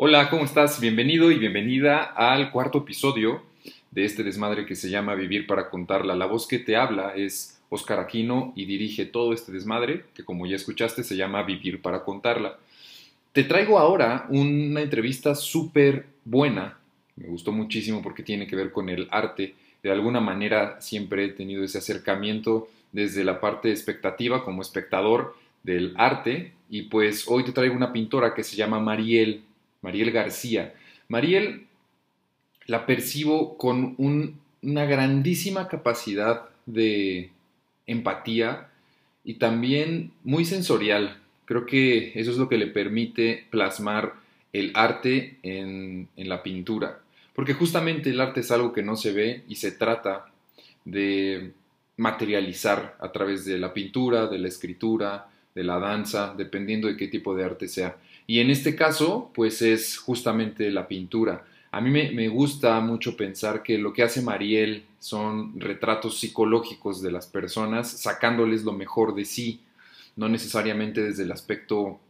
Hola, ¿cómo estás? Bienvenido y bienvenida al cuarto episodio de este desmadre que se llama Vivir para contarla. La voz que te habla es Oscar Aquino y dirige todo este desmadre que como ya escuchaste se llama Vivir para contarla. Te traigo ahora una entrevista súper buena, me gustó muchísimo porque tiene que ver con el arte. De alguna manera siempre he tenido ese acercamiento desde la parte expectativa como espectador del arte y pues hoy te traigo una pintora que se llama Mariel Mariel García. Mariel la percibo con una grandísima capacidad de empatía y también muy sensorial. Creo que eso es lo que le permite plasmar el arte en, en la pintura. Porque justamente el arte es algo que no se ve y se trata de materializar a través de la pintura, de la escritura, de la danza, dependiendo de qué tipo de arte sea. Y en este caso, pues es justamente la pintura. A mí me, gusta mucho pensar que lo que hace Mariel son retratos psicológicos de las personas, sacándoles lo mejor de sí, no necesariamente desde el aspecto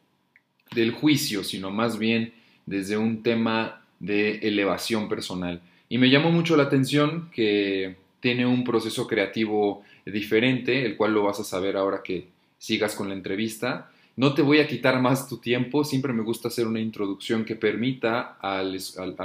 del juicio, sino más bien desde un tema de elevación personal. Y me llamó mucho la atención que tiene un proceso creativo diferente, el cual lo vas a saber ahora que sigas con la entrevista, no te voy a quitar más tu tiempo, siempre me gusta hacer una introducción que permita al,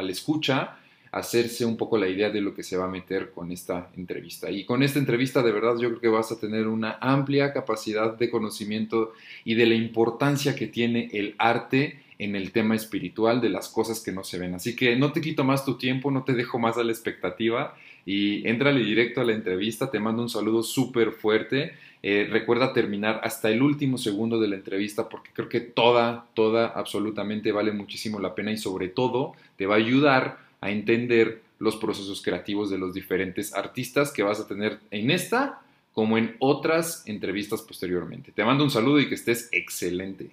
escucha hacerse un poco la idea de lo que se va a meter con esta entrevista. Y con esta entrevista de verdad yo creo que vas a tener una amplia capacidad de conocimiento y de la importancia que tiene el arte en el tema espiritual de las cosas que no se ven. Así que no te quito más tu tiempo, no te dejo más a la expectativa y entrale directo a la entrevista. Te mando un saludo súper fuerte eh, recuerda terminar hasta el último segundo de la entrevista porque creo que toda, toda, absolutamente vale muchísimo la pena y sobre todo te va a ayudar a entender los procesos creativos de los diferentes artistas que vas a tener en esta como en otras entrevistas posteriormente. Te mando un saludo y que estés excelente.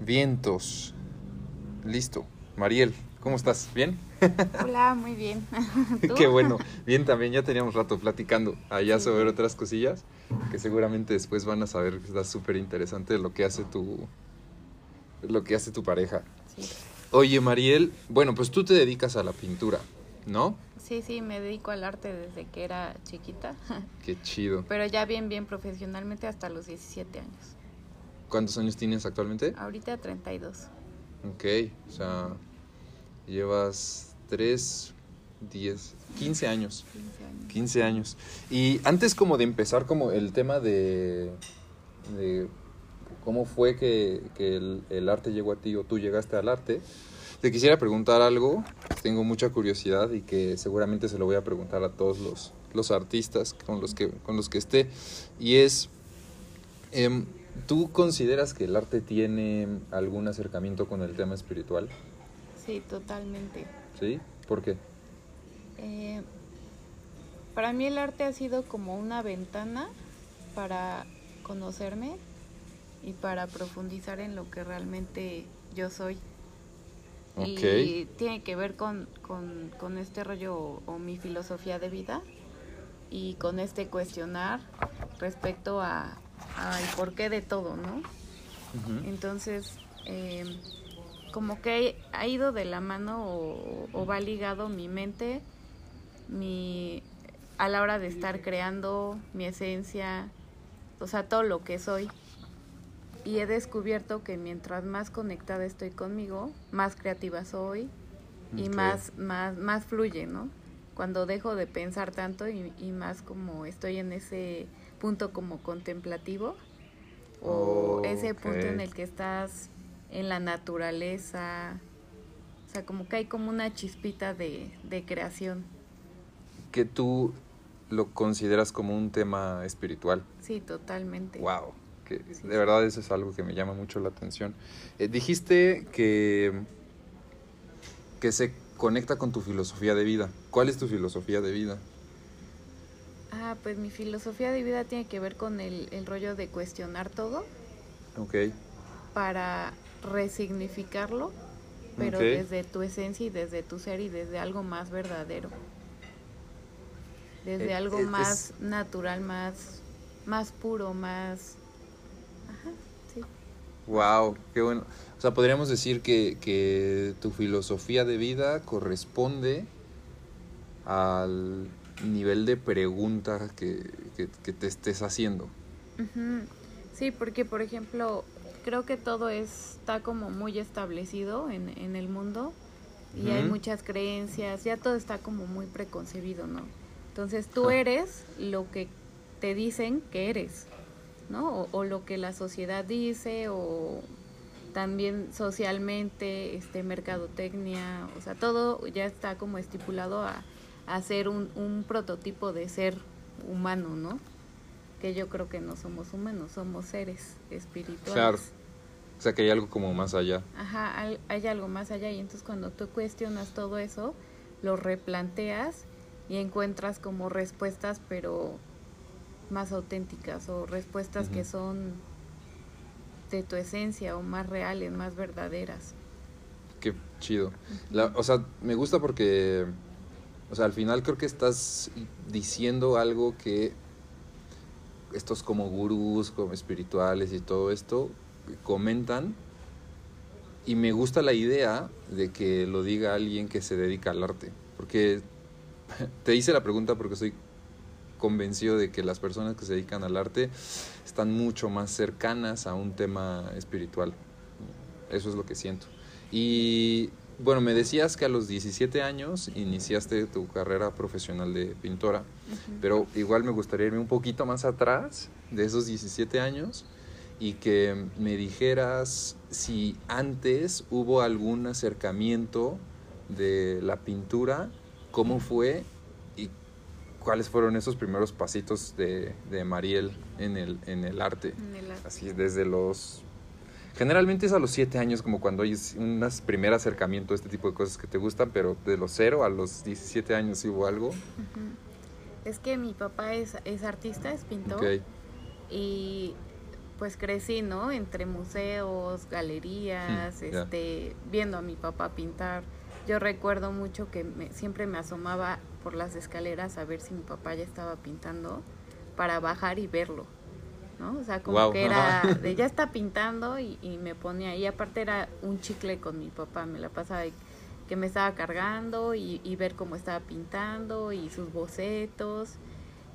Vientos. Listo. Mariel, ¿Cómo estás? ¿Bien? Hola, muy bien. Qué bueno. Bien, también ya teníamos rato platicando allá sobre otras cosillas que seguramente después van a saber que está súper interesante lo que hace tu lo que hace tu pareja. Sí. Oye, Mariel, bueno, pues tú te dedicas a la pintura, ¿no? Sí, sí, me dedico al arte desde que era chiquita. Qué chido. Pero ya bien, bien profesionalmente hasta los 17 años. ¿Cuántos años tienes actualmente? Ahorita 32. Ok, o sea, Llevas 3, 10, 15 años. 15 años. Y antes como de empezar como el tema de, de cómo fue que, el, arte llegó a ti o tú llegaste al arte, te quisiera preguntar algo, tengo mucha curiosidad y que seguramente se lo voy a preguntar a todos los, los artistas con los, que, con los que esté, y es, em, ¿tú consideras que el arte tiene algún acercamiento con el tema espiritual? Sí, totalmente. ¿Sí? ¿Por qué? Eh, para mí el arte ha sido como una ventana para conocerme y para profundizar en lo que realmente yo soy. Y tiene que ver con, este rollo o, mi filosofía de vida y con este cuestionar respecto a, el porqué de todo, ¿no? Entonces, eh, como que ha ido de la mano o, va ligado mi mente, mi a la hora de estar creando mi esencia, o sea, todo lo que soy. Y he descubierto que mientras más conectada estoy conmigo, más creativa soy y más, más, más fluye, ¿no? Cuando dejo de pensar tanto y, más como estoy en ese punto como contemplativo o ese punto en el que estás en la naturaleza. O sea, como que hay como una chispita de, creación. Que tú lo consideras como un tema espiritual. Sí, totalmente. Wow. Que de verdad eso es algo que me llama mucho la atención. Eh, dijiste que, que se conecta con tu filosofía de vida. ¿Cuál es tu filosofía de vida? Ah, pues mi filosofía de vida tiene que ver con el, el rollo de cuestionar todo. Ok. Para resignificarlo, pero desde tu esencia y desde tu ser y desde algo más verdadero. Desde eh, algo más natural, más, más puro, más... Ajá, sí. Wow, qué bueno. O sea, podríamos decir que, que tu filosofía de vida corresponde al nivel de pregunta que, que, te estés haciendo. Sí, porque por ejemplo, creo que todo está como muy establecido en, en el mundo y hay muchas creencias, ya todo está como muy preconcebido, ¿no? Entonces tú eres lo que te dicen que eres, ¿no? O, lo que la sociedad dice o también socialmente, este, mercadotecnia, o sea, todo ya está como estipulado a, a ser un, un prototipo de ser humano, ¿no? Que yo creo que no somos humanos, somos seres espirituales. Claro. O sea, que hay algo como más allá. Ajá, hay, hay algo más allá y entonces cuando tú cuestionas todo eso, lo replanteas y encuentras como respuestas, pero más auténticas o respuestas que son de tu esencia o más reales, más verdaderas. Qué chido. o sea, me gusta porque, o sea, al final creo que estás diciendo algo que estos como gurús, como espirituales y todo esto comentan y me gusta la idea de que lo diga alguien que se dedica al arte, porque te hice la pregunta porque estoy convencido de que las personas que se dedican al arte están mucho más cercanas a un tema espiritual. Eso es lo que siento. Y bueno, me decías que a los 17 años iniciaste tu carrera profesional de pintora, pero igual me gustaría irme un poquito más atrás de esos 17 años y que me dijeras si antes hubo algún acercamiento de la pintura, cómo fue y cuáles fueron esos primeros pasitos de, de Mariel en el, en el arte. Así, desde los... Generalmente es a los siete años como cuando hay un primer acercamiento a este tipo de cosas que te gustan, pero de los cero a los 17 años hubo algo. Es que mi papá es, es artista, es pintor. Y pues crecí, ¿no? Entre museos, galerías, hmm, este, viendo a mi papá pintar. Yo recuerdo mucho que siempre me asomaba por las escaleras a ver si mi papá ya estaba pintando para bajar y verlo, ¿no? O sea, como que era de ya está pintando y, me ponía, y aparte era un chicle con mi papá, me la pasaba que me estaba cargando y, y ver cómo estaba pintando y sus bocetos.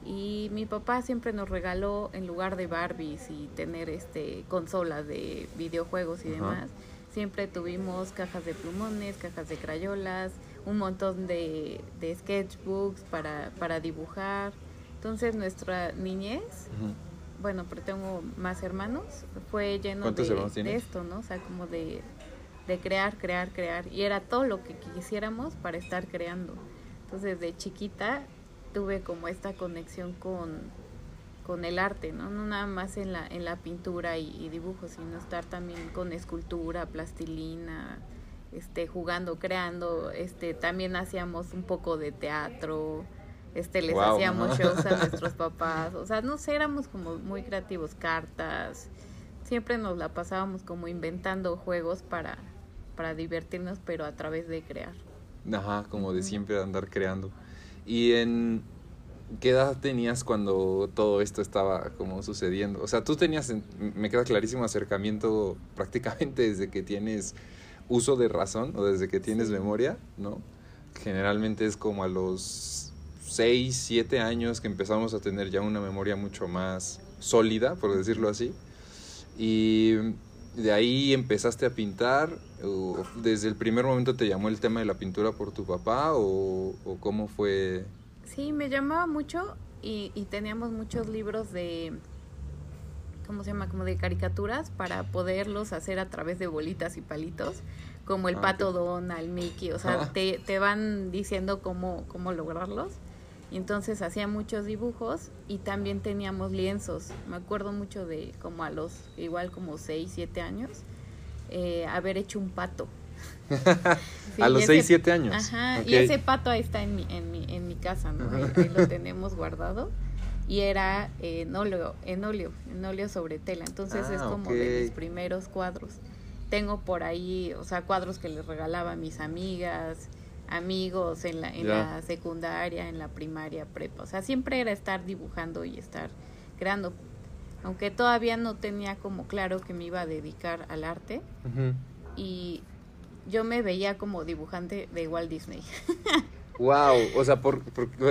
Y mi papá siempre nos regaló en lugar de Barbies y tener este consolas de videojuegos y demás siempre tuvimos cajas de plumones cajas de crayolas un montón de, de sketchbooks para, para dibujar. Entonces nuestra niñez bueno pero tengo más hermanos fue lleno de, de, esto no o sea como de, de crear crear crear. Y era todo lo que quisiéramos para estar creando. Entonces de chiquita tuve como esta conexión con, con el arte, ¿no? No nada más en la, en la pintura y, dibujo, sino estar también con escultura, plastilina, este, jugando, creando, este, también hacíamos un poco de teatro, este, les hacíamos shows a nuestros papás, o sea, no sé, éramos como muy creativos, cartas, siempre nos la pasábamos como inventando juegos para, para divertirnos, pero a través de crear. Ajá, como de siempre andar creando. ¿Y en qué edad tenías cuando todo esto estaba como sucediendo? O sea, tú tenías, me queda clarísimo, acercamiento prácticamente desde que tienes uso de razón o desde que tienes memoria, ¿no? Generalmente es como a los 6, 7 años que empezamos a tener ya una memoria mucho más sólida, por decirlo así. Y de ahí empezaste a pintar, o desde el primer momento te llamó el tema de la pintura por tu papá o, cómo fue? Sí, me llamaba mucho y, y, teníamos muchos libros de, ¿cómo se llama? Como de caricaturas para poderlos hacer a través de bolitas y palitos, como el ah, pato Donald, Mickey, o sea, te, te van diciendo cómo, cómo lograrlos. Y entonces hacía muchos dibujos y también teníamos lienzos. Me acuerdo mucho de como a los, igual como 6, 7 años, eh, haber hecho un pato. a los 6, 7 años. Ajá, y ese pato ahí está en mi, en mi, en mi casa, ¿no? Ahí, lo tenemos guardado. Y era en óleo, en óleo, en óleo sobre tela. Entonces es ah, como de mis primeros cuadros. Tengo por ahí, o sea, cuadros que les regalaba a mis amigas, amigos en la, en la secundaria, en la primaria, prepa. O sea, siempre era estar dibujando y estar creando. aunque todavía no tenía como claro que me iba a dedicar al arte. Y yo me veía como dibujante de Walt Disney. wow, o sea, por,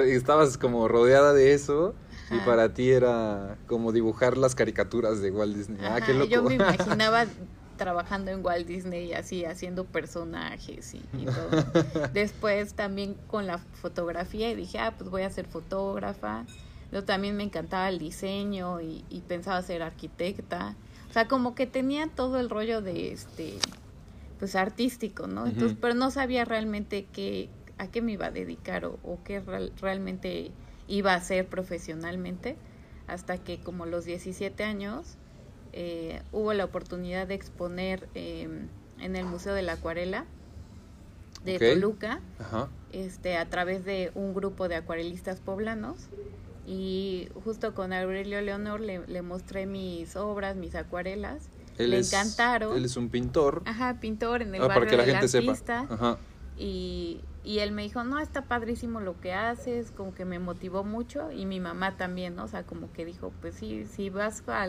estabas como rodeada de eso y para ti era como dibujar las caricaturas de Walt Disney. ah, qué loco. Yo me imaginaba trabajando en Walt Disney así haciendo personajes y, y todo. Después también con la fotografía y dije, ah, pues voy a ser fotógrafa. Yo también me encantaba el diseño y, pensaba ser arquitecta. O sea, como que tenía todo el rollo de este, pues artístico, ¿no? Entonces, pero no sabía realmente qué, a qué me iba a dedicar o, qué realmente iba a hacer profesionalmente. Hasta que como los 17 años eh, hubo la oportunidad de exponer em, en el Museo de la Acuarela de Toluca, este a través de un grupo de acuarelistas poblanos y justo con Aurelio Leonor le, mostré mis obras, mis acuarelas. le encantaron. Él es un pintor. Ajá, pintor en el ah, barrio para que la gente sepa. Ajá. Y, y él me dijo, no, está padrísimo lo que haces, como que me motivó mucho y mi mamá también, ¿no? O sea, como que dijo, pues sí, sí vas a,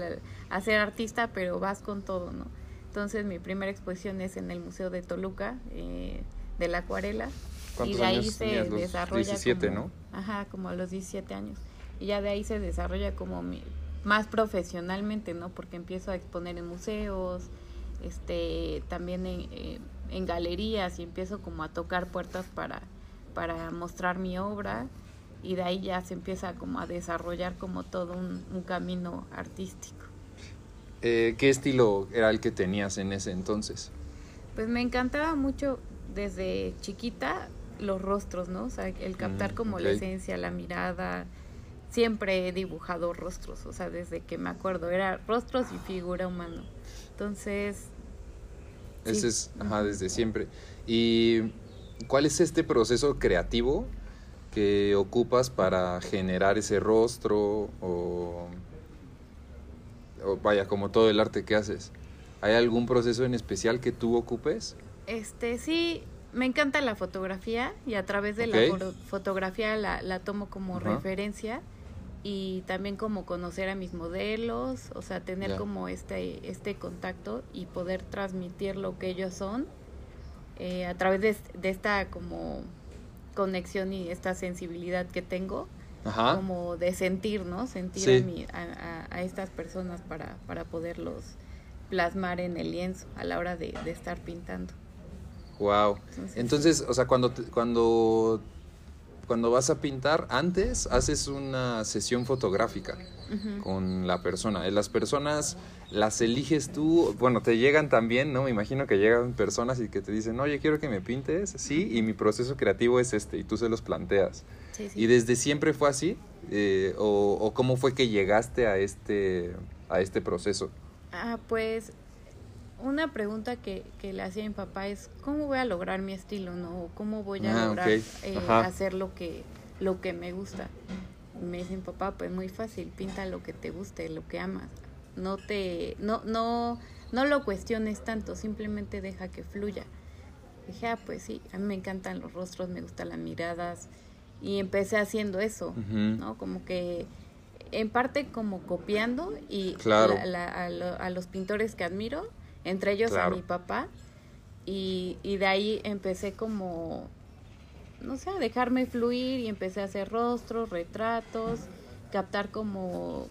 a ser artista, pero vas con todo, ¿no? Entonces mi primera exposición es en el Museo de Toluca, eh, de la acuarela. Y de ahí se desarrolla. 17, ¿no? Ajá, como a los 17 años y ya de ahí se desarrolla como más profesionalmente, ¿no? Porque empiezo a exponer en museos, este, también en, eh, en galerías y empiezo como a tocar puertas para, para mostrar mi obra y de ahí ya se empieza como a desarrollar como todo un, camino artístico. Eh, ¿Qué estilo era el que tenías en ese entonces? Pues me encantaba mucho desde chiquita los rostros, ¿no? O sea, el captar mm, como la esencia, la mirada, siempre he dibujado rostros, o sea, desde que me acuerdo, era rostros y figura humana. Entonces... Ese es, ajá, desde siempre. ¿Y cuál es este proceso creativo que ocupas para generar ese rostro o, o vaya, como todo el arte que haces? ¿Hay algún proceso en especial que tú ocupes? Este, sí, me encanta la fotografía y a través de la fotografía la, la tomo como referencia y también como conocer a mis modelos, o sea, tener como este, este contacto y poder transmitir lo que ellos son eh, a través de, esta como conexión y esta sensibilidad que tengo, como de sentir, ¿no? Sentir a, estas personas para, para poderlos plasmar en el lienzo a la hora de, estar pintando. Wow. Entonces, o sea, cuando, cuando cuando vas a pintar, antes haces una sesión fotográfica con la persona. Las personas las eliges tú, bueno, te llegan también, ¿no? Me imagino que llegan personas y que te dicen, oye, quiero que me pintes, sí, y mi proceso creativo es este, y tú se los planteas. ¿Y desde siempre fue así? Eh, o, o, cómo fue que llegaste a este, a este proceso? Ah, pues una pregunta que, que, le hacía a mi papá es cómo voy a lograr mi estilo, ¿no? ¿Cómo voy a ah, lograr eh, hacer lo que, lo que me gusta? me dice mi papá, pues muy fácil, pinta lo que te guste, lo que amas. No te, no, no, no lo cuestiones tanto, simplemente deja que fluya. Dije, ah, pues sí, a mí me encantan los rostros, me gustan las miradas. Y empecé haciendo eso, ¿no? Como que en parte como copiando y a, a, los pintores que admiro, entre ellos a mi papá. Y, y de ahí empecé como, no sé, a dejarme fluir y empecé a hacer rostros, retratos, captar como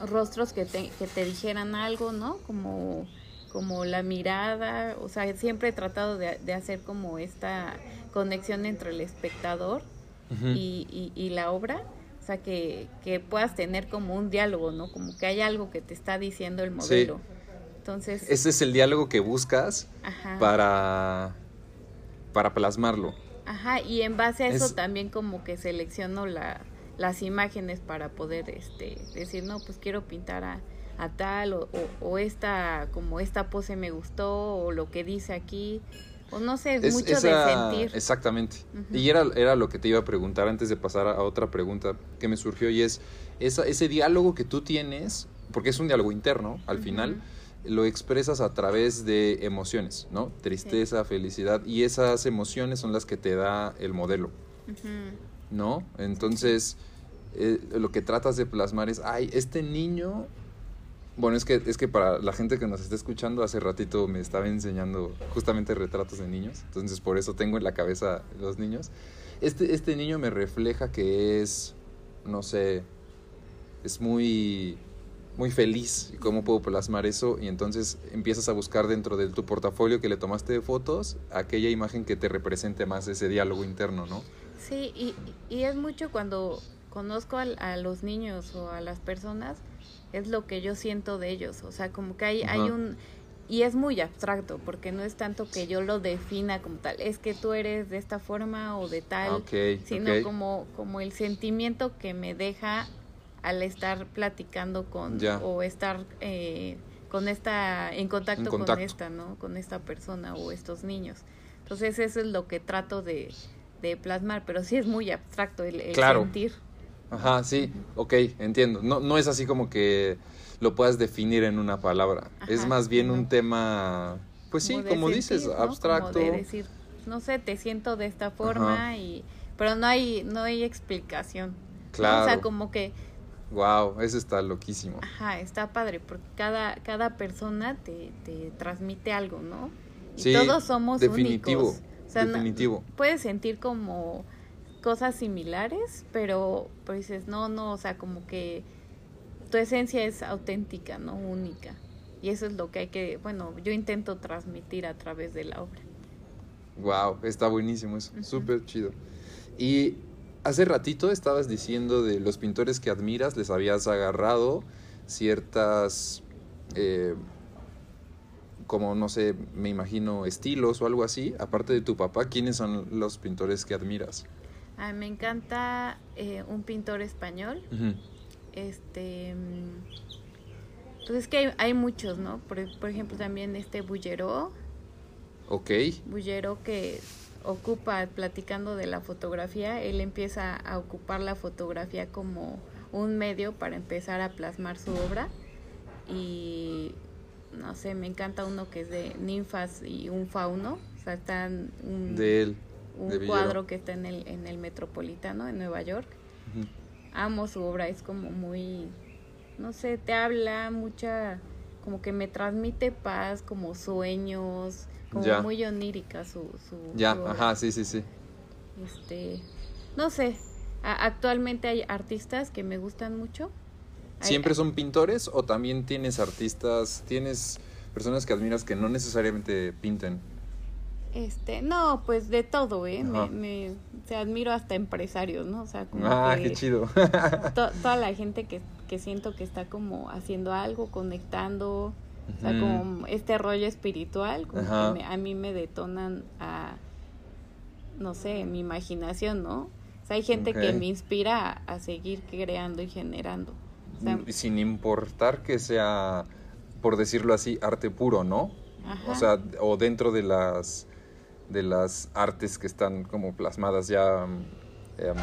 rostros que te, que te dijeran algo, ¿no? Como, como la mirada, o sea, siempre he tratado de, de hacer como esta conexión entre el espectador y, y, la obra, sea, que, que puedas tener como un diálogo, ¿no? Como que hay algo que te está diciendo el modelo. Entonces... Ese es el diálogo que buscas para, para plasmarlo. Ajá, y en base a eso también como que selecciono la, las imágenes para poder este, decir, no, pues quiero pintar a, a tal o, o, esta, como esta pose me gustó o lo que dice aquí. No sé, es, mucho de sentir. Exactamente. Y era, era lo que te iba a preguntar antes de pasar a, otra pregunta que me surgió y es esa, ese diálogo que tú tienes, porque es un diálogo interno al final lo expresas a través de emociones, ¿no? Tristeza, felicidad, y esas emociones son las que te da el modelo, ¿no? Entonces, eh, lo que tratas de plasmar es, ay, este niño bueno, es que, es que para la gente que nos está escuchando, hace ratito me estaba enseñando justamente retratos de niños, entonces por eso tengo en la cabeza los niños. Este, este niño me refleja que es, no sé, es muy, muy feliz. ¿Cómo puedo plasmar eso? Y entonces empiezas a buscar dentro de tu portafolio que le tomaste de fotos aquella imagen que te represente más ese diálogo interno, ¿no? Sí, y, y es mucho cuando conozco a, a los niños o a las personas es lo que yo siento de ellos, o sea, como que hay, hay un... Y es muy abstracto, porque no es tanto que yo lo defina como tal, es que tú eres de esta forma o de tal, sino Como, como el sentimiento que me deja al estar platicando con o estar eh, con esta en contacto, con esta, ¿no? Con esta persona o estos niños. Entonces eso es lo que trato de, de plasmar, pero sí es muy abstracto el, el sentir. Ajá, sí, ok, entiendo. No, no es así como que lo puedas definir en una palabra. es más bien un tema, pues sí, como dices, abstracto. Como de decir, no sé, te siento de esta forma y pero no hay no hay explicación. Claro. O sea, como que Wow, eso está loquísimo. Ajá, está padre porque cada cada persona te, te transmite algo, ¿no? Y sí, todos somos definitivo, únicos. definitivo. puedes sentir como cosas similares, pero pues dices, no, no, o sea, como que tu esencia es auténtica, ¿no? Única. Y eso es lo que hay que, bueno, yo intento transmitir a través de la obra. Wow, está buenísimo eso, súper chido. Y hace ratito estabas diciendo de los pintores que admiras, les habías agarrado ciertas, eh, como no sé, me imagino, estilos o algo así. Aparte de tu papá, ¿quiénes son los pintores que admiras? A mí me encanta eh, un pintor español. Este. Pues es que hay, muchos, ¿no? Por, ejemplo, también este Bullero. Ok. Bullero que ocupa, platicando de la fotografía, él empieza a ocupar la fotografía como un medio para empezar a plasmar su obra. Y no sé, me encanta uno que es de ninfas y un fauno. O sea, están. de él un cuadro que está en el, en el Metropolitano, en Nueva York. Amo su obra, es como muy, no sé, te habla mucha, como que me transmite paz, como sueños, como muy onírica su, su Ya, ajá, sí, sí, sí. Este, no sé, actualmente hay artistas que me gustan mucho. ¿Siempre son pintores o también tienes artistas, tienes personas que admiras que no necesariamente pinten? Este, no, pues de todo, ¿eh? Me, me, se admiro hasta empresarios, ¿no? O sea, como ah, qué chido. toda la gente que, que siento que está como haciendo algo, conectando, o sea, como este rollo espiritual, como que a mí me detonan a, no sé, mi imaginación, ¿no? O sea, hay gente que me inspira a, seguir creando y generando. Sin importar que sea, por decirlo así, arte puro, ¿no? O sea, o dentro de las de las artes que están como plasmadas ya em,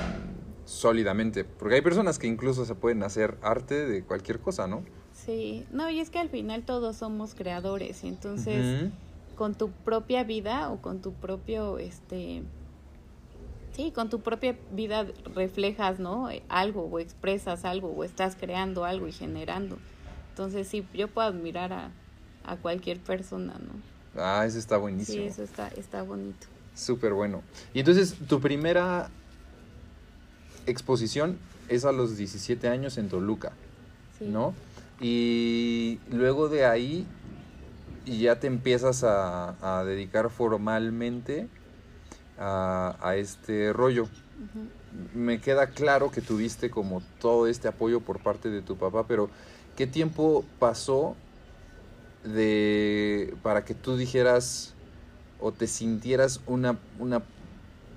sólidamente. Porque hay personas que incluso se pueden hacer arte de cualquier cosa, ¿no? Sí, no, y es que al final todos somos creadores, entonces con tu propia vida o con tu propio, este, sí, con tu propia vida reflejas, ¿no? Algo o expresas algo o estás creando algo y generando. Entonces sí, yo puedo admirar a, a cualquier persona, ¿no? Ah, eso está buenísimo. Sí, eso está, está bonito. Súper bueno. Y entonces, tu primera exposición es a los 17 años en Toluca, ¿no? Y luego de ahí ya te empiezas a, dedicar formalmente a, este rollo. Me queda claro que tuviste como todo este apoyo por parte de tu papá, pero ¿qué tiempo pasó de para que tú dijeras o te sintieras una, una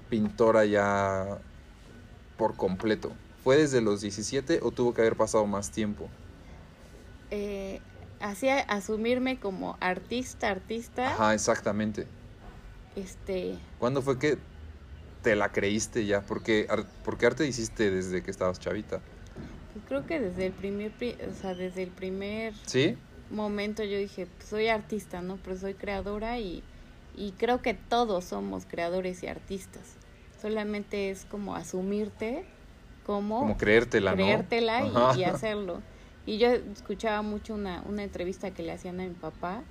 pintora ya por completo? ¿Fue desde los 17 o tuvo que haber pasado más tiempo? Eh, hacía asumirme como artista, artista. Ajá, exactamente. Este. ¿Cuándo fue que te la creíste ya? Porque, porque arte hiciste desde que estabas chavita. Pues creo que desde el primer, o sea, desde el primer. ¿Sí? Momento yo dije, pues soy artista, ¿no? Pero soy creadora y, y creo que todos somos creadores y artistas. Solamente es como asumirte como creértela, creértela ¿no? y, y, hacerlo. Y yo escuchaba mucho una, una entrevista que le hacían a mi papá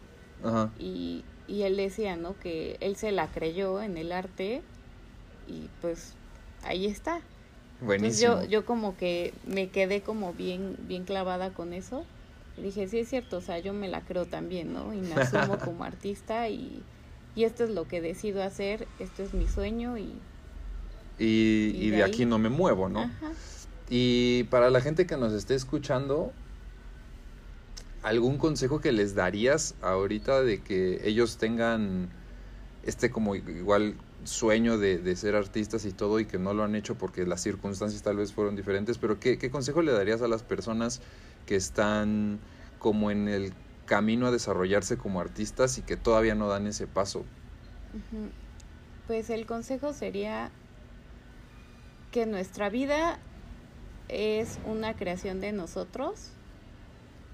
Ajá. y, y él decía, ¿no? Que él se la creyó en el arte y pues ahí está. Buenísimo. Entonces yo, yo como que me quedé como bien, bien clavada con eso. Dije, sí es cierto, o sea, yo me la creo también, ¿no? Y me asumo como artista y, y esto es lo que decido hacer, esto es mi sueño y... Y, y y de aquí no me muevo, ¿no? Ajá. Y para la gente que nos esté escuchando, ¿algún consejo que les darías ahorita de que ellos tengan este como igual sueño de, de ser artistas y todo y que no lo han hecho porque las circunstancias tal vez fueron diferentes? Pero ¿qué, qué consejo le darías a las personas que están como en el camino a desarrollarse como artistas y que todavía no dan ese paso? Pues el consejo sería que nuestra vida es una creación de nosotros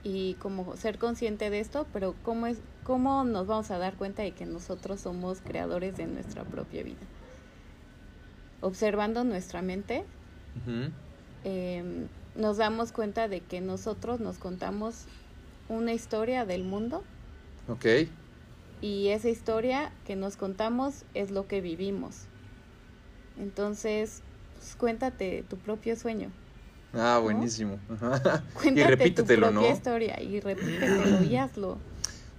y como ser consciente de esto, pero cómo es cómo nos vamos a dar cuenta de que nosotros somos creadores de nuestra propia vida. Observando nuestra mente, nos damos cuenta de que nosotros nos contamos una historia del mundo Ok, y esa historia que nos contamos es lo que vivimos. Entonces, pues, cuéntate tu propio sueño. ah, buenísimo. Ajá. y Cuéntate repítetelo, tu propia ¿no? historia y repítetelo y hazlo.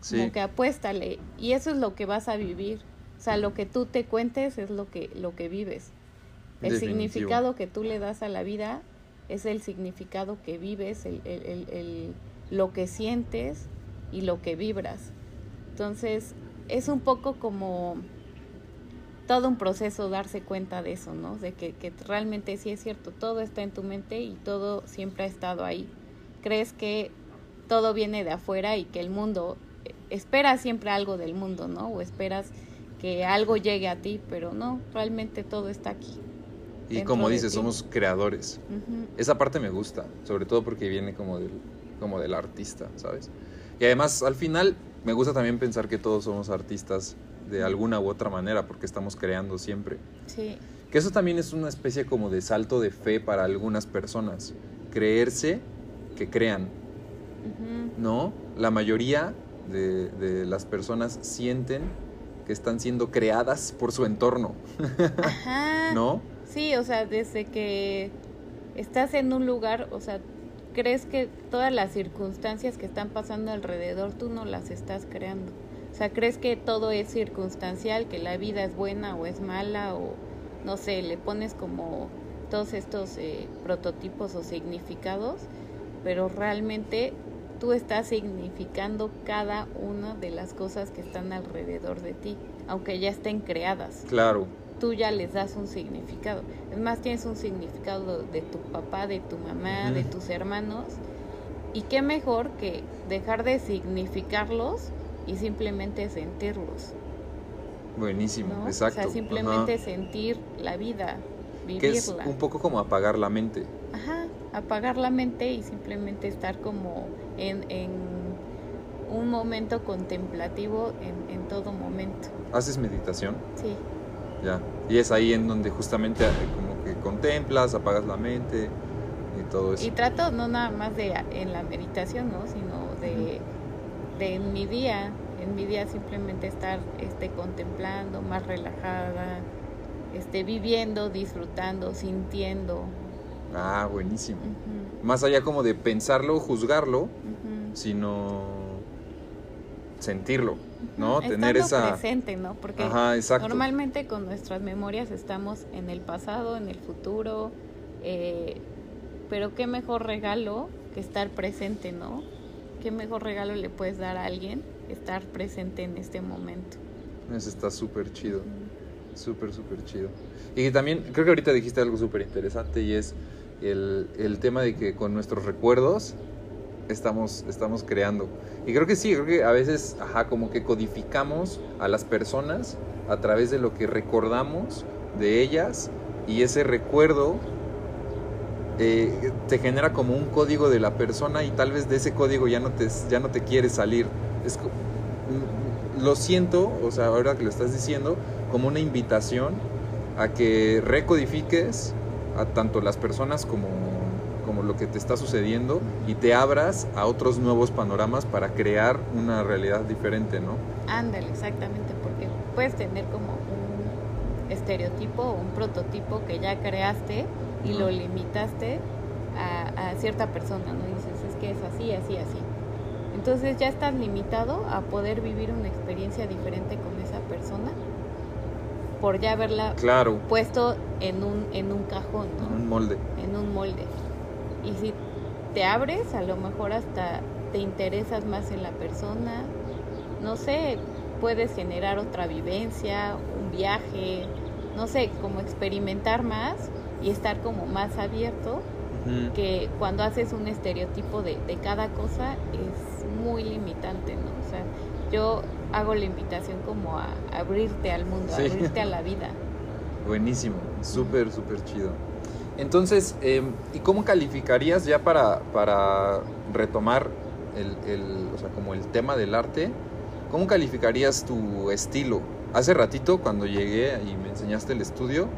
Sí. Como que apuéstale. Y eso es lo que vas a vivir. O sea, lo que tú te cuentes es lo que, lo que vives. El Definitivo. significado que tú le das a la vida es el significado que vives, el, el- el- lo que sientes y lo que vibras. Entonces, es un poco como todo un proceso darse cuenta de eso, ¿no? De que, que realmente sí es cierto, todo está en tu mente y todo siempre ha estado ahí. Crees que todo viene de afuera y que el mundo, eh, esperas siempre algo del mundo, ¿no? O esperas que algo llegue a ti, pero no, realmente todo está aquí. Y como dices, somos creadores. Ujú. Esa parte me gusta, sobre todo porque viene como del, como del artista, ¿sabes? Y además, al final, me gusta también pensar que todos somos artistas de alguna u otra manera, porque estamos creando siempre. Sí, Que eso también es una especie como de salto de fe para algunas personas. Creerse que crean, ujú. ¿no? La mayoría de, de las personas sienten que están siendo creadas por su entorno, Ajá. ¿no? Sí, o sea, desde que estás en un lugar, o sea, crees que todas las circunstancias que están pasando alrededor tú no las estás creando. O sea, crees que todo es circunstancial, que la vida es buena o es mala o no sé, le pones como todos estos eh, prototipos o significados, pero realmente tú estás significando cada una de las cosas que están alrededor de ti, aunque ya estén creadas Claro. Tú ya les das un significado. Es más, tienes un significado de tu papá, de tu mamá, de tus hermanos. Y qué mejor que dejar de significarlos y simplemente sentirlos. Buenísimo, ¿no? exacto. O sea, simplemente Ajá. sentir la vida, Que es vivirla. un poco como apagar la mente. Ajá, apagar la mente y simplemente estar como en, en un momento contemplativo en, en todo momento. ¿Haces meditación? Sí. Ya. Y es ahí en donde justamente eh, como que contemplas, apagas la mente y todo eso. Y trato no nada más de en la meditación, ¿no? Sino de, de en mi día, en mi día simplemente estar este contemplando, más relajada, este viviendo, disfrutando, sintiendo. Ah, buenísimo. Más allá como de pensarlo, juzgarlo, sino sentirlo, ¿no? Tener esa... presente, ¿no? Porque Ajá, normalmente con nuestras memorias estamos en el pasado, en el futuro, eh, pero qué mejor regalo que estar presente, ¿no? ¿Qué mejor regalo le puedes dar a alguien? Estar presente en este momento. Eso está súper chido. Súper, súper chido. Y también, creo que ahorita dijiste algo súper interesante y es el, el tema de que con nuestros recuerdos estamos, estamos creando. Y creo que sí, creo que a veces, ajá, como que codificamos a las personas a través de lo que recordamos de ellas y ese recuerdo eh, te genera como un código de la persona y tal vez de ese código ya no te, ya no te quieres salir. Es, lo siento, o sea, ahora que lo estás diciendo, como una invitación a que recodifiques a tanto las personas como, lo que te está sucediendo y te abras a otros nuevos panoramas para crear una realidad diferente, ¿no? Ándale, exactamente, porque puedes tener como un estereotipo o un prototipo que ya creaste y lo limitaste a, a cierta persona, ¿no? Y dices, es que es así, así, así. Entonces ya estás limitado a poder vivir una experiencia diferente con esa persona por ya haberla Claro, puesto en un, en un cajón, ¿no? un molde. en un molde. Y si te abres, a lo mejor hasta te interesas más en la persona, no sé, puedes generar otra vivencia, un viaje, no sé, como experimentar más y estar como más abierto que cuando haces un estereotipo de, de cada cosa es muy limitante, ¿no? O sea, yo hago la invitación como a abrirte al mundo, Sí. abrirte a la vida. Buenísimo, súper, súper chido. Entonces, eh, ¿y cómo calificarías ya para, para retomar el, el- o sea, como el tema del arte? ¿Cómo calificarías tu estilo? Hace ratito, cuando llegué y me enseñaste el estudio,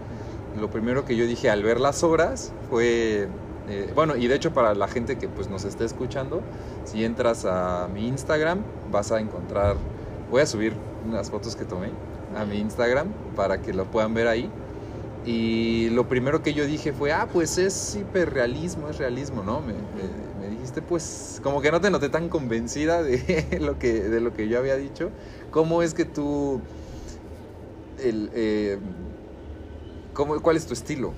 lo primero que yo dije al ver las obras fue, eh, bueno, y de hecho para la gente que pues nos esté escuchando, si entras a mi Instagram vas a encontrar, voy a subir unas fotos que tomé a mi Instagram para que lo puedan ver ahí. Y lo primero que yo dije fue, ah, pues es hiperrealismo, es realismo, ¿no? Me, me- me dijiste, pues, como que no te noté tan convencida de lo que, de lo que yo había dicho. ¿Cómo es que tú, el, eh, cómo- cuál es tu estilo?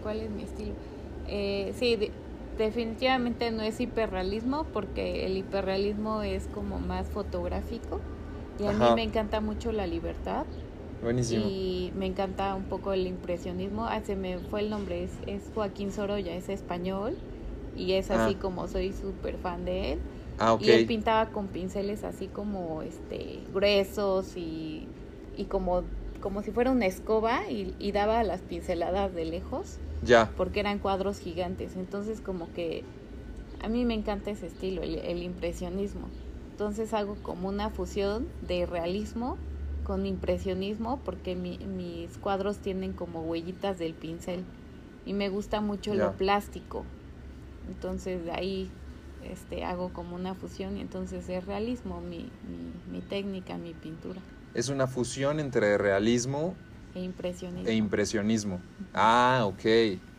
¿Cuál es mi estilo? Eh, sí, de- definitivamente no es hiperrealismo porque el hiperrealismo es como más fotográfico y a Ajá. mí me encanta mucho la libertad Buenísimo. y me encanta un poco el impresionismo. Ah, se me fue el nombre, es, es Joaquín Sorolla, es español y es así Ah. como soy súper fan de él. Ah, ok. Y él pintaba con pinceles así como este gruesos y, y como, como si fuera una escoba y, y daba las pinceladas de lejos Ya, porque eran cuadros gigantes. Entonces como que a mí me encanta ese estilo, el, el impresionismo. Entonces hago como una fusión de realismo con impresionismo porque mi- mis cuadros tienen como huellitas del pincel y me gusta mucho lo plástico. Entonces de ahí este, hago como una fusión y entonces es realismo mi, mi, mi técnica, mi pintura es una fusión entre realismo e impresionismo. e impresionismo. Ah, ok.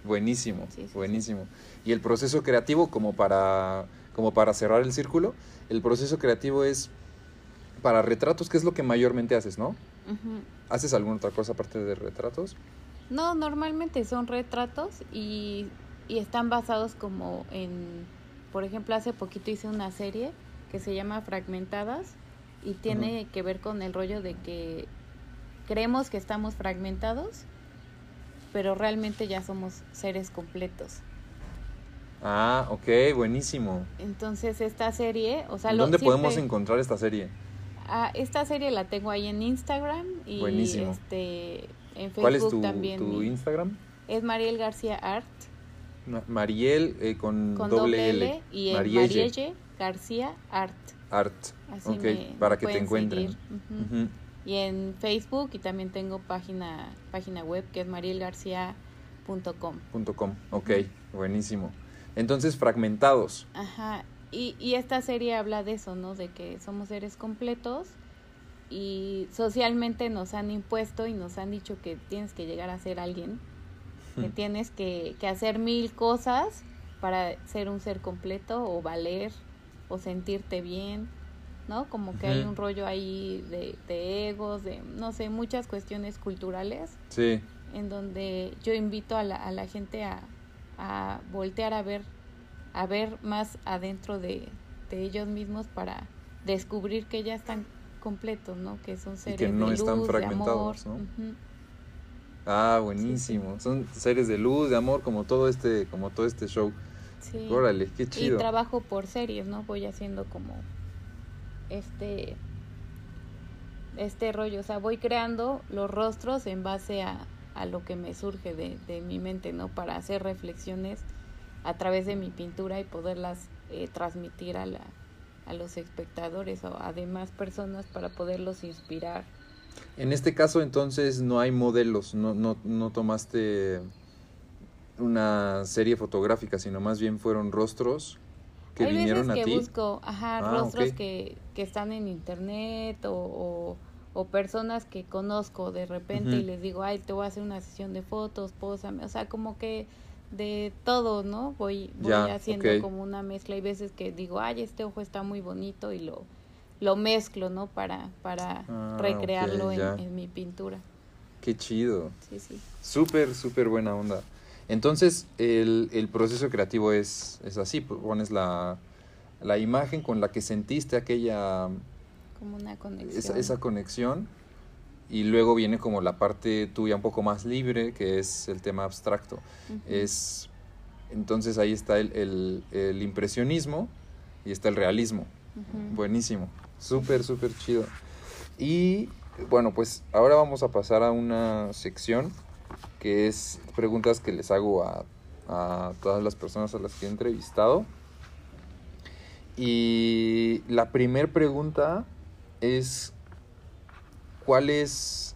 Buenísimo, Sí, sí, sí. buenísimo. Y el proceso creativo, como para, como para cerrar el círculo, el proceso creativo es para retratos, que es lo que mayormente haces, ¿no? ¿Haces alguna otra cosa aparte de retratos? No, normalmente son retratos y, y están basados como en, por ejemplo, hace poquito hice una serie que se llama Fragmentadas y tiene que ver con el rollo de que creemos que estamos fragmentados, pero realmente ya somos seres completos. Ah, ok, buenísimo. Entonces esta serie, o sea, lo- ¿Dónde podemos siempre- encontrar esta serie? Ah, esta serie la tengo ahí en Instagram y Buenísimo. este en Facebook ¿Cuál es tu, también. tu Instagram? es Mariel García Art. Ma- Mariel eh, con, con doble L. y Marielle García Art. Art. Así ok, me- para que te encuentren. Y en Facebook y también tengo página página web que es marielgarcía.com. Com. Ok, buenísimo. Entonces, fragmentados. Ajá. Y, y esta serie habla de eso, ¿no? De que somos seres completos y socialmente nos han impuesto y nos han dicho que tienes que llegar a ser alguien, que Hmm. tienes que, que hacer mil cosas para ser un ser completo o valer o sentirte bien, ¿no? Como que hay un rollo ahí de, de egos, de, no sé, muchas cuestiones culturales Sí, en donde yo invito a la, a la gente a, a voltear a ver, a ver más adentro de, de ellos mismos para descubrir que ya están completos, ¿no? Que son seres que no de están luz, de amor. fragmentados, ¿no? Ujú. Ah, buenísimo. Son seres de luz, de amor, como todo este, como todo este show. Sí. Órale, qué Y chido. trabajo por series, ¿no? Voy haciendo como este este rollo, o sea, voy creando los rostros en base a, a lo que me surge de, de mi mente, ¿no? Para hacer reflexiones a través de mi pintura y poderlas eh, transmitir a, la, a los espectadores o a demás personas para poderlos inspirar. En este caso, entonces, no hay modelos, no, no, no tomaste una serie fotográfica, sino más bien fueron rostros que Hay vinieron veces a que ti. busco, ajá, Ah, rostros que, que están en internet o, o, o personas que conozco de repente y les digo, ay, te voy a hacer una sesión de fotos, pósame, o sea, como que de todo, ¿no? Voy, voy Ya, haciendo como una mezcla. Hay veces que digo, ay, este ojo está muy bonito y lo, lo mezclo, ¿no? Para, para Ah, recrearlo en, en mi pintura. Qué chido. Sí, sí. Súper, súper buena onda. Entonces, el, el proceso creativo es, es así, pues, pones la, la imagen con la que sentiste aquella, Como una conexión. esa, esa conexión y luego viene como la parte tuya un poco más libre, que es el tema abstracto. Es, entonces ahí está el, el- el impresionismo y está el realismo. Buenísimo, súper, súper chido. Y bueno, pues ahora vamos a pasar a una sección que es preguntas que les hago a, a todas las personas a las que he entrevistado. Y la primera pregunta es, ¿cuál es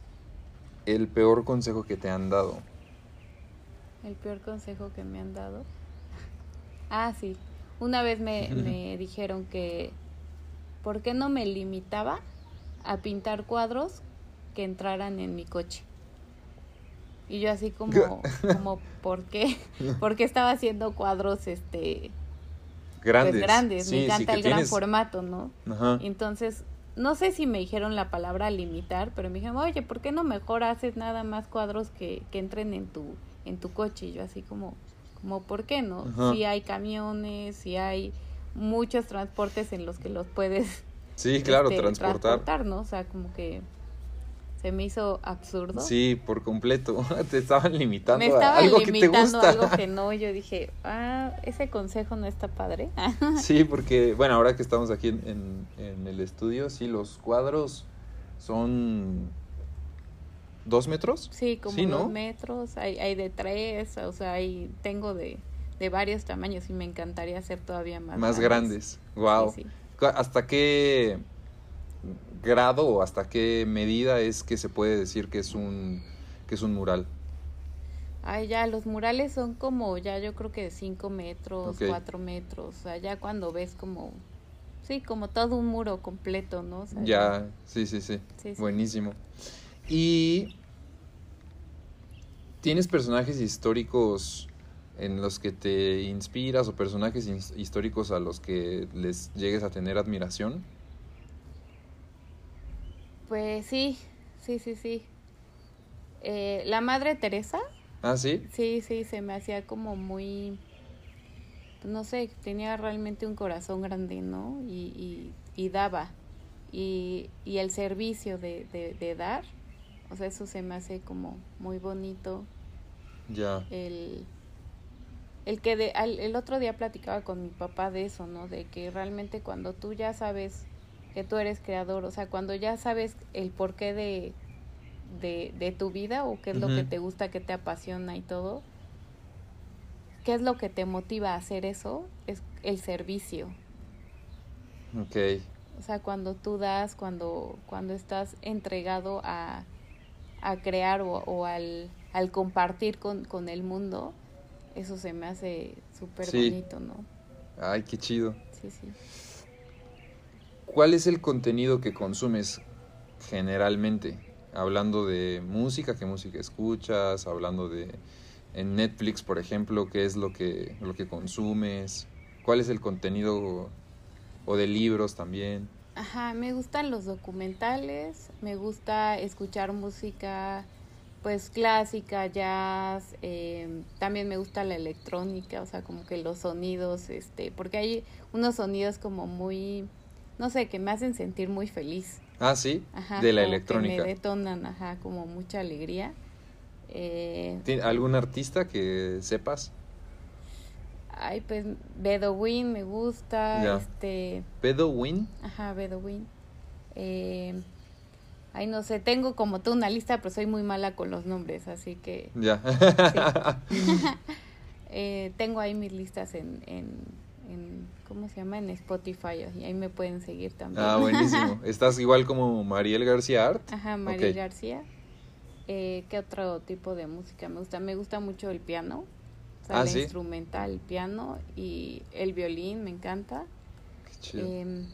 el peor consejo que te han dado? El peor consejo que me han dado. Ah, sí. Una vez me, me dijeron que ¿por qué no me limitaba a pintar cuadros que entraran en mi coche? Y yo así como, como ¿por qué? Porque estaba haciendo cuadros este Grandes. pues grandes, Sí, me encanta el gran tienes- formato, ¿no? Ajá. Entonces, no sé si me dijeron la palabra limitar, pero me dijeron, oye, ¿por qué no mejor haces nada más cuadros que, que entren en tu, en tu coche? Y yo así como, como ¿por qué no? Ajá. Si hay camiones, si hay muchos transportes en los que los puedes Sí, claro, este, transportar. ¿no? O sea, como que se me hizo absurdo. Sí, por completo. Te estaban limitando me a estaba algo que te limitando gusta. a algo que no. Yo dije, ah, ese consejo no está padre. Sí, porque, bueno, ahora que estamos aquí en, en- en el estudio, sí, los cuadros son dos metros. Sí, como Sí, ¿no? dos metros, hay, hay de tres, o sea, hay, tengo de, de varios tamaños y me encantaría hacer todavía más, Más grandes. Wow. Sí, sí. ¿Hasta qué grado o hasta qué medida es que se puede decir que es un que es un mural? Ay, ya, los murales son como, ya yo creo que de cinco metros, Ok. cuatro metros, o sea, ya cuando ves como, sí, como todo un muro completo, ¿no? O sea, Ya, sí, sí, sí. Sí. Buenísimo. Y ¿tienes personajes históricos en los que te inspiras o personajes his- históricos a los que les llegues a tener admiración? Pues sí, sí, sí, sí. Eh, la Madre Teresa, Ah, sí. Sí, sí, se me hacía como muy, no sé, tenía realmente un corazón grande, ¿no? Y, y, y daba. Y, y el servicio de, de, de dar, o sea, eso se me hace como muy bonito. Ya. El, el que de, al- el otro día platicaba con mi papá de eso, ¿no? De que realmente cuando tú ya sabes que tú eres creador, o sea, cuando ya sabes el porqué de, de, de tu vida o qué es lo que te gusta, qué te apasiona y todo, qué es lo que te motiva a hacer eso, es el servicio. Ok. O sea, cuando tú das, cuando, cuando estás entregado a, a crear o, o al, al compartir con, con el mundo, eso se me hace súper Sí. bonito, ¿no? Ay, qué chido. Sí, sí. ¿Cuál es el contenido que consumes generalmente? Hablando de música, ¿qué música escuchas? Hablando de en Netflix, por ejemplo, ¿qué es lo que lo que consumes? ¿Cuál es el contenido o de libros también? Ajá, me gustan los documentales, me gusta escuchar música pues clásica, jazz, eh, también me gusta la electrónica, o sea, como que los sonidos, este, porque hay unos sonidos como muy, no sé, que me hacen sentir muy feliz. Ah, sí, Ajá, de la como que electrónica. me detonan, ajá, como mucha alegría. Eh, ¿Tien- ¿Algún artista que sepas? ay, pues Bedouin me gusta, este, Bedouin. Ajá, Bedouin. Eh, ay, no sé, tengo como tú una lista, pero soy muy mala con los nombres, así que Ya. eh, tengo ahí mis listas en, en, en, ¿cómo se llama? En Spotify, y ahí me pueden seguir también. ah, buenísimo. ¿Estás igual como Mariel García Art? Ajá, María Ok. García. Eh, ¿Qué otro tipo de música me gusta? Me gusta mucho el piano. O sea, Ah, la ¿sí? instrumental, el piano y el violín me encanta. Qué chido. Em,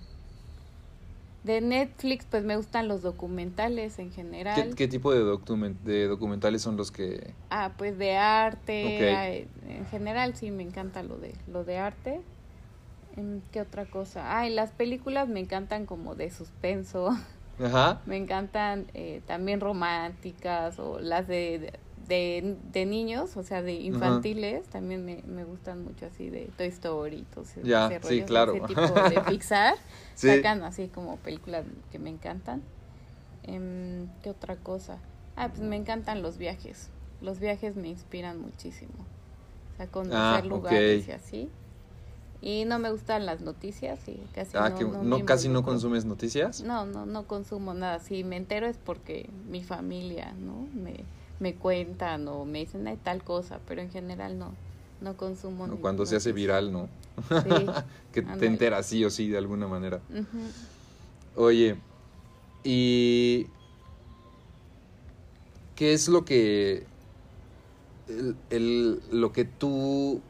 de Netflix, pues me gustan los documentales en general. ¿Qué, qué tipo de, de documentales son los que... Ah, pues de arte. Ok. ah, En general sí me encanta lo de lo de arte. ¿Qué otra cosa? Ah, y las películas me encantan como de suspenso. Ajá. Me encantan eh, también románticas o las de, de, de niños, o sea, de infantiles. También me, me gustan mucho así de Toy Story ese, Ya, ese sí, claro. Ese tipo de Pixar. Sí. Sacan así como películas que me encantan. Em, ¿Qué otra cosa? Ah, pues me encantan los viajes. Los viajes me inspiran muchísimo. O sea, conocer Ah, lugares y así. Y no me gustan las noticias y casi Ah, no, que no no, casi no consumes noticias. No, no, no consumo nada. Si me entero es porque mi familia, ¿no? Me, me cuentan o me dicen hay tal cosa, pero en general no, no consumo. O ni- cuando se hace viral, ¿no? Sí. que te enteras sí o sí de alguna manera. Oye, ¿y qué es lo que el, el- lo que tú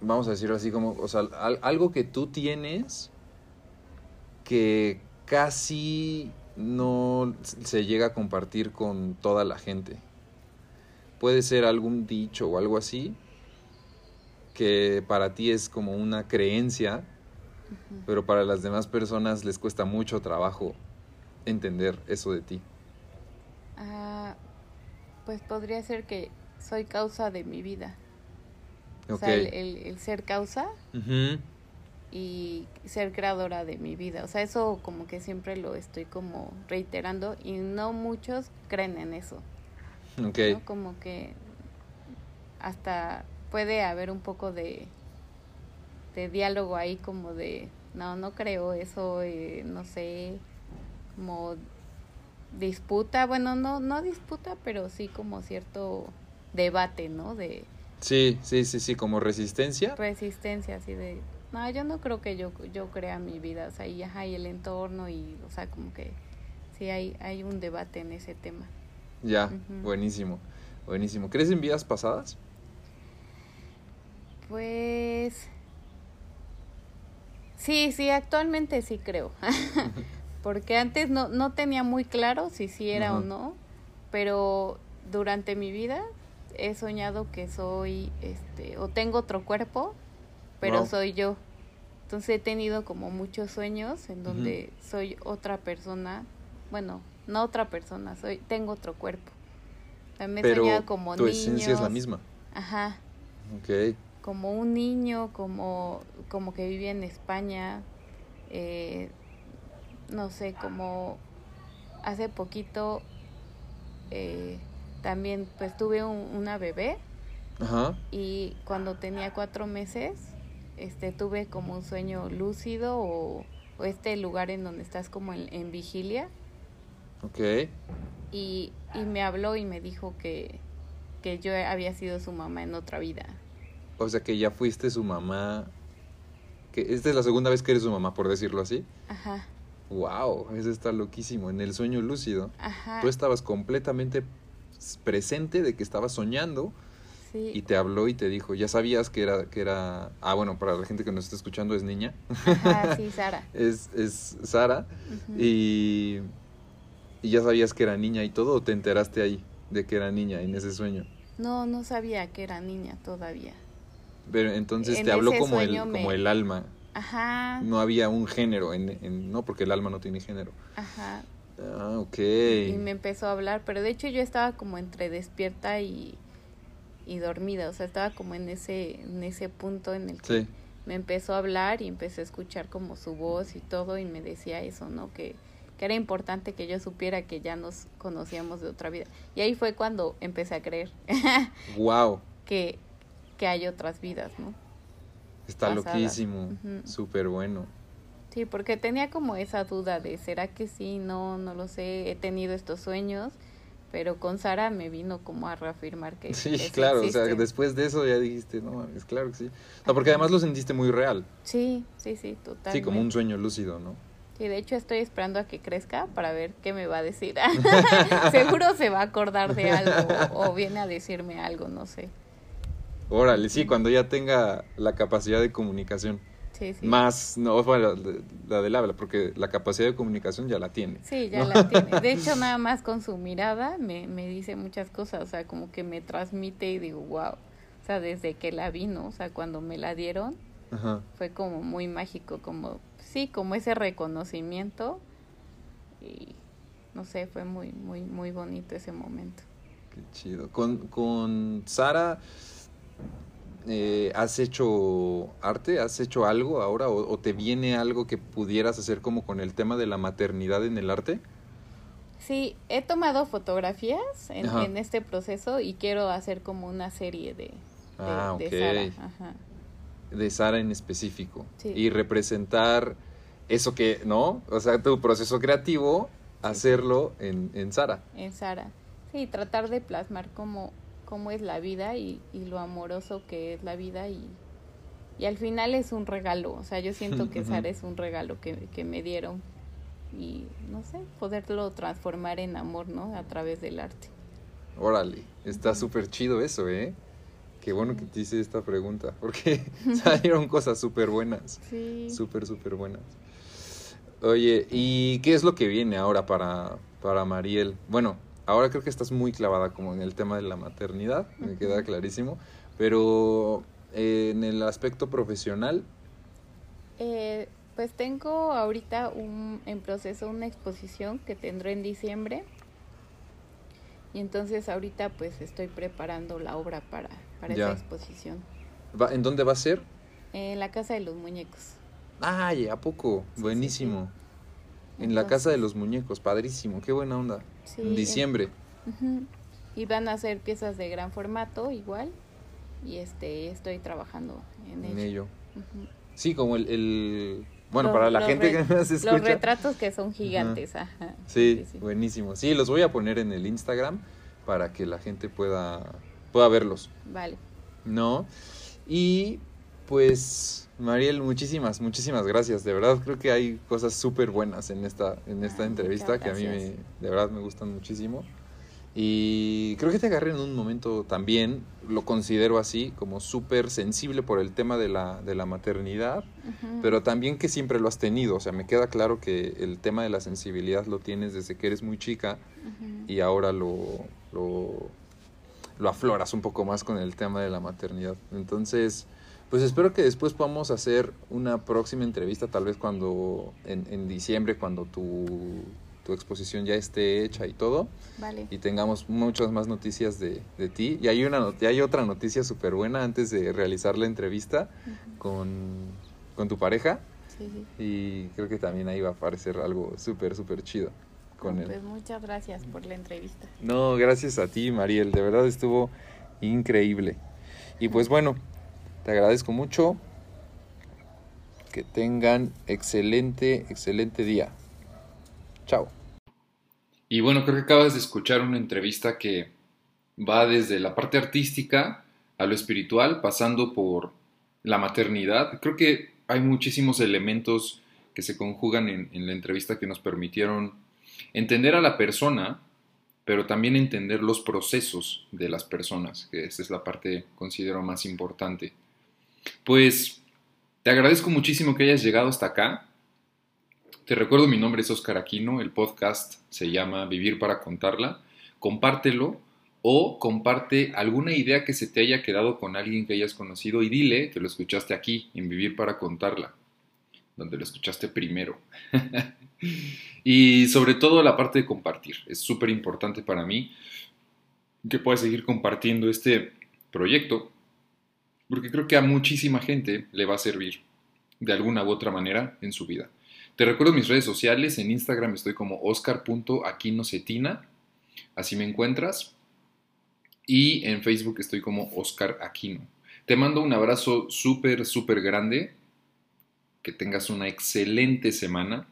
vamos a decirlo así como, o sea, al- algo que tú tienes que casi no se llega a compartir con toda la gente? Puede ser algún dicho o algo así que para ti es como una creencia, pero para las demás personas les cuesta mucho trabajo entender eso de ti. Ah, pues podría ser que soy causa de mi vida. O sea, el, el- el ser causa y ser creadora de mi vida. O sea, eso como que siempre lo estoy como reiterando y no muchos creen en eso. Ok. ¿no? Como que hasta puede haber un poco de, de diálogo ahí como de, no, no creo eso, eh, no sé, como disputa, bueno, no, no disputa, pero sí como cierto debate, ¿no? De Sí, sí, sí, sí, como resistencia. resistencia, así de, no, yo no creo que yo, yo crea mi vida, o sea, y, ajá, y el entorno y, o sea, como que sí hay, hay un debate en ese tema. Ya, buenísimo, buenísimo. ¿Crees en vidas pasadas? Pues sí, sí, actualmente sí creo. Porque antes no, no tenía muy claro si sí era o no, pero durante mi vida he soñado que soy, este, o tengo otro cuerpo, pero Wow. soy yo. Entonces he tenido como muchos sueños en donde soy otra persona, bueno, no otra persona, soy, tengo otro cuerpo. También he Pero soñado como tu niños. esencia es la misma. Ajá, Ok. como un niño, como, como que vivía en España, eh, no sé, como hace poquito eh, también pues tuve un- una bebé Ajá. y cuando tenía cuatro meses este tuve como un sueño lúcido o, o este lugar en donde estás como en, en vigilia Ok. y, y me habló y me dijo que, que yo había sido su mamá en otra vida. O sea que ya fuiste su mamá. Que esta es la segunda vez que eres su mamá, por decirlo así. Ajá, Wow, eso está loquísimo. En el sueño lúcido, ajá. tú estabas completamente presente de que estabas soñando sí. y te habló y te dijo, ya sabías que era, que era, ah bueno, para la gente que nos está escuchando es niña, Ajá, sí, Sara. es, es Sara, y, y ya sabías que era niña y todo, o te enteraste ahí de que era niña en ese sueño. No, no sabía que era niña todavía. Pero entonces En te habló como el, me- como el alma, Ajá, no había un género, en, en- no, porque el alma no tiene género. ajá. Ah, ok. Y me empezó a hablar, pero de hecho yo estaba como entre despierta y, y dormida, o sea, estaba como en ese, en ese punto en el que Sí, me empezó a hablar y empecé a escuchar como su voz y todo y me decía eso, ¿no? Que, que era importante que yo supiera que ya nos conocíamos de otra vida. Y ahí fue cuando empecé a creer wow, que, que hay otras vidas, ¿no? está Pasadas. loquísimo, Ujú. súper bueno. Sí, porque tenía como esa duda de, ¿será que sí? No, no lo sé, he tenido estos sueños, pero con Sara me vino como a reafirmar que Sí, claro, o sea, después de eso ya dijiste, no mames, claro que sí. No, porque además lo sentiste muy real. Sí, sí, sí, totalmente. Sí, como un sueño lúcido, ¿no? Sí, de hecho estoy esperando a que crezca para ver qué me va a decir. Seguro se va a acordar de algo o viene a decirme algo, no sé. Órale, sí, cuando ya tenga la capacidad de comunicación. Sí, sí. Más, no, bueno, la del habla, porque la capacidad de comunicación ya la tiene. Sí, ya la tiene. De hecho, nada más con su mirada me, me dice muchas cosas, o sea, como que me transmite y digo, wow. O sea, desde que la vi, ¿no? O sea, cuando me la dieron, Ajá. fue como muy mágico, como, sí, como ese reconocimiento. Y no sé, fue muy, muy, muy bonito ese momento. Qué chido. Con, con Sara, eh, ¿has hecho arte? ¿Has hecho algo ahora? ¿O, o te viene algo que pudieras hacer como con el tema de la maternidad en el arte? Sí, he tomado fotografías en, este proceso y quiero hacer como una serie de, de, Ah, de. Sara. Ajá. De Sara en específico. Sí. Y representar eso que, ¿no? O sea, tu proceso creativo, hacerlo en, en Sara. en Sara. Sí, tratar de plasmar cómo, cómo es la vida y, y lo amoroso que es la vida y, y al final es un regalo. O sea, yo siento que. Sara es un regalo que, que me dieron y no sé, poderlo transformar en amor, ¿no? A través del arte. Órale, está súper chido eso, ¿eh? Qué bueno que te hice esta pregunta, porque salieron cosas súper buenas. Sí. Súper, súper buenas. Oye, ¿y qué es lo que viene ahora para, para Mariel? Bueno, ahora creo que estás muy clavada como en el tema de la maternidad, me queda clarísimo, pero eh, en el aspecto profesional, Eh, pues tengo ahorita un, en proceso una exposición que tendré en diciembre. Y entonces ahorita pues estoy preparando la obra para, para Ya. esa exposición. ¿va- ¿en dónde va a ser? En la Casa de los Muñecos. Ay, ¿a poco? Sí, sí, Buenísimo. En la Casa de los Muñecos, padrísimo, qué buena onda. Sí, en diciembre. Y van a ser piezas de gran formato igual. Y este estoy trabajando en, En ello. Sí, como el... el- Bueno, Los- para la gente que nos escucha. Los retratos que son gigantes, ajá. Sí, buenísimo. Sí, los voy a poner en el Instagram para que la gente pueda, pueda verlos. Vale. ¿No? Y pues, Mariel, muchísimas, muchísimas gracias. De verdad, creo que hay cosas súper buenas en esta, en esta Ah, entrevista que a mí me, de verdad me gustan muchísimo. Y creo que te agarré en un momento también, lo considero así, como súper sensible por el tema de la, de la maternidad, pero también que siempre lo has tenido. O sea, me queda claro que el tema de la sensibilidad lo tienes desde que eres muy chica y ahora lo, lo, lo afloras un poco más con el tema de la maternidad. Entonces, pues espero que después podamos hacer una próxima entrevista, tal vez cuando, en, en diciembre, cuando tu, tu exposición ya esté hecha y todo, Vale. y tengamos muchas más noticias de, de ti. Y hay, una, y hay otra noticia súper buena antes de realizar la entrevista con, con tu pareja, Sí, sí. y creo que también ahí va a aparecer algo súper, súper chido con No, él. Pues muchas gracias por la entrevista. No, gracias a ti, Mariel. De verdad estuvo increíble. Y pues bueno, te agradezco mucho. Que tengan excelente, excelente día. Chao. Y bueno, creo que acabas de escuchar una entrevista que va desde la parte artística a lo espiritual, pasando por la maternidad. Creo que hay muchísimos elementos que se conjugan en, en la entrevista que nos permitieron entender a la persona, pero también entender los procesos de las personas, que esa es la parte considero más importante. Pues te agradezco muchísimo que hayas llegado hasta acá. Te recuerdo, mi nombre es Oscar Aquino, el podcast se llama Vivir para contarla. Compártelo o comparte alguna idea que se te haya quedado con alguien que hayas conocido y dile que lo escuchaste aquí, en Vivir para contarla, donde lo escuchaste primero. y sobre todo la parte de compartir. Es súper importante para mí que puedas seguir compartiendo este proyecto, porque creo que a muchísima gente le va a servir de alguna u otra manera en su vida. Te recuerdo mis redes sociales, en Instagram estoy como oscar.aquinocetina, así me encuentras, y en Facebook estoy como Oscar Aquino. Te mando un abrazo súper, súper grande, que tengas una excelente semana,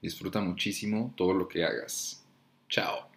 disfruta muchísimo todo lo que hagas. Chao.